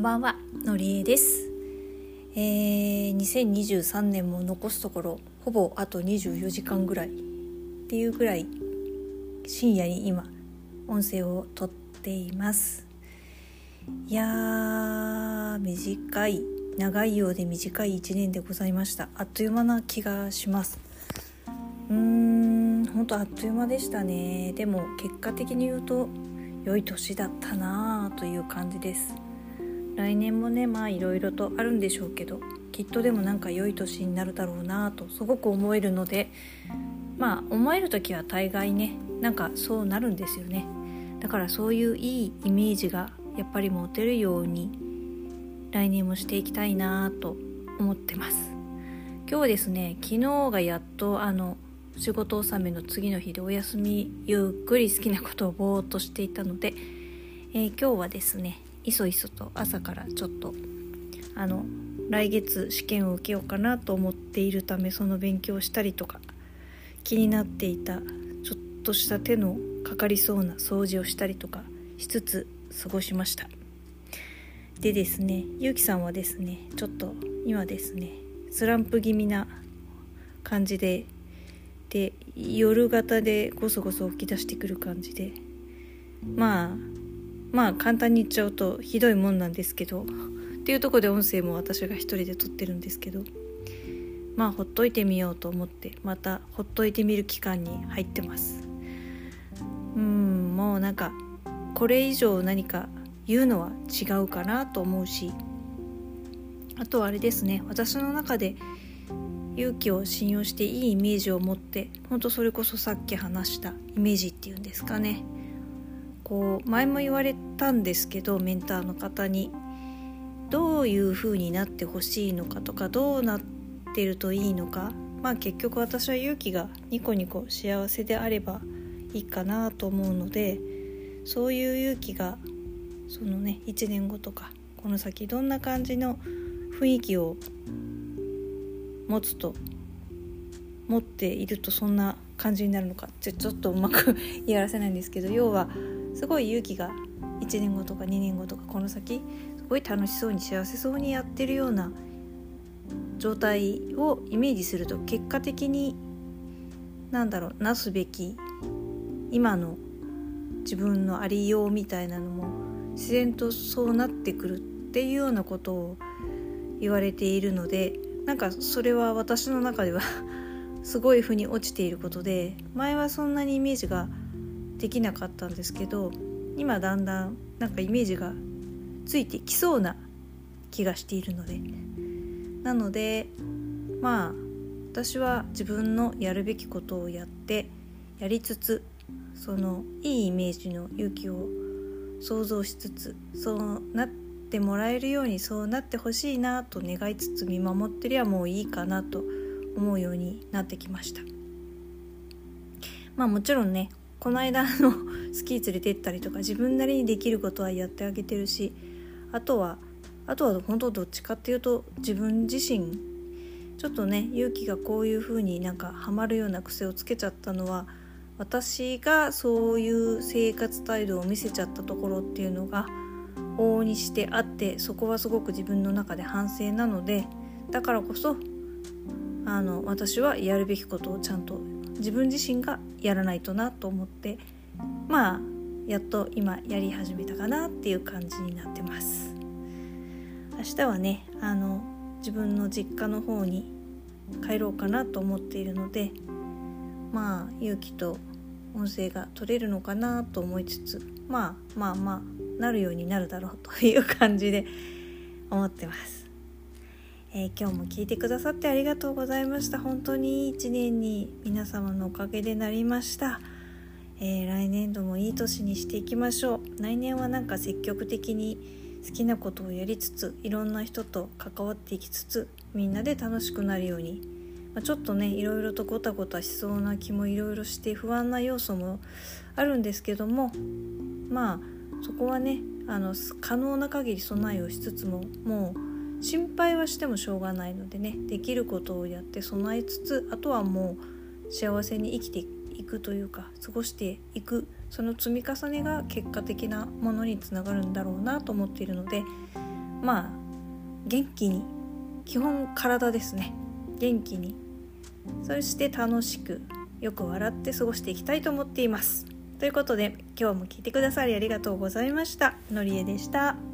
んばんはのりえです、えー、2023年も残すところほぼあと24時間ぐらいっていうぐらい深夜に今音声を撮っています。いやー短い長いようで短い1年でございました。あっという間な気がします。うーん本当あっという間でしたね。でも結果的に言うと良い年だったなあという感じです。来年もねまあいろいろとあるんでしょうけどきっとでもなんか良い年になるだろうなとすごく思えるのでまあ思える時は大概ねなんかそうなるんですよね。だからそういういいイメージがやっぱり持てるように来年もしていきたいなと思ってます。今日はですね昨日がやっとあの仕事納めの次の日でお休みゆっくり好きなことをぼーっとしていたので、えー今日はですねいそいそと朝からちょっとあの来月試験を受けようかなと思っているためその勉強をしたりとか気になっていたちょっとした手のかかりそうな掃除をしたりとかしつつ過ごしました。でですねゆうきさんはですねちょっと今ですねスランプ気味な感じでで夜型でゴソゴソ起き出してくる感じでまあまあ簡単に言っちゃうとひどいもんなんですけどっていうとこで音声も私が一人で撮ってるんですけどまあほっといてみようと思ってまたほっといてみる期間に入ってます。うんもうなんかこれ以上何か言うのは違うかなと思うしあとはあれですね私の中で勇気を信用していいイメージを持って本当それこそさっき話したイメージっていうんですかね。こう前も言われたんですけどメンターの方にどういう風になってほしいのかとかどうなってるといいのかまあ結局私は勇気がニコニコ幸せであればいいかなと思うのでそういう勇気がそのね1年後とかこの先どんな感じの雰囲気を持つと持っているとそんな感じになるのかちょちょっとうまく 言い表せないんですけど要はすごい勇気が1年後とか2年後とかこの先すごい楽しそうに幸せそうにやってるような状態をイメージすると結果的になんだろうなすべき今の自分のありようみたいなのも自然とそうなってくるっていうようなことを言われているのでなんかそれは私の中では すごい腑に落ちていることで前はそんなにイメージができなかったんですけど今だんだんなんかイメージがついてきそうな気がしているので。なのでまあ私は自分のやるべきことをやってやりつつそのいいイメージの勇気を想像しつつそうなってもらえるようにそうなってほしいなと願いつつ見守ってりゃもういいかなと思うようになってきました。まあもちろんねこの間 のスキー連れてったりとか自分なりにできることはやってあげてるしあとはあとは本当どっちかっていうと自分自身ちょっとね勇気がこういう風になんかハマるような癖をつけちゃったのは私がそういう生活態度を見せちゃったところっていうのが往々にしてあってそこはすごく自分の中で反省なのでだからこそあの私はやるべきことをちゃんと自分自身がやらないとなと思ってまあやっと今やり始めたかなっていう感じになってます。明日はねあの自分の実家の方に帰ろうかなと思っているのでまあ勇気と音声が取れるのかなと思いつつまあまあまあなるようになるだろうという感じで思ってます、えー今日も聞いてくださってありがとうございました。本当にいい一年に皆様のおかげでなりました、えー来年度もいい年にしていきましょう。来年はなんか積極的に好きなことをやりつついろんな人と関わっていきつつみんなで楽しくなるように。まあちょっとねいろいろとごたごたしそうな気もいろいろして不安な要素もあるんですけどもまあそこはねあの可能な限り備えをしつつももう心配はしてもしょうがないのでねできることをやって備えつつあとはもう幸せに生きていくというか過ごしていくその積み重ねが結果的なものにつながるんだろうなと思っているのでまあ元気に基本体ですね。元気に。そして楽しくよく笑って過ごしていきたいと思っています。ということで今日も聞いてくださりありがとうございました。のりえでした。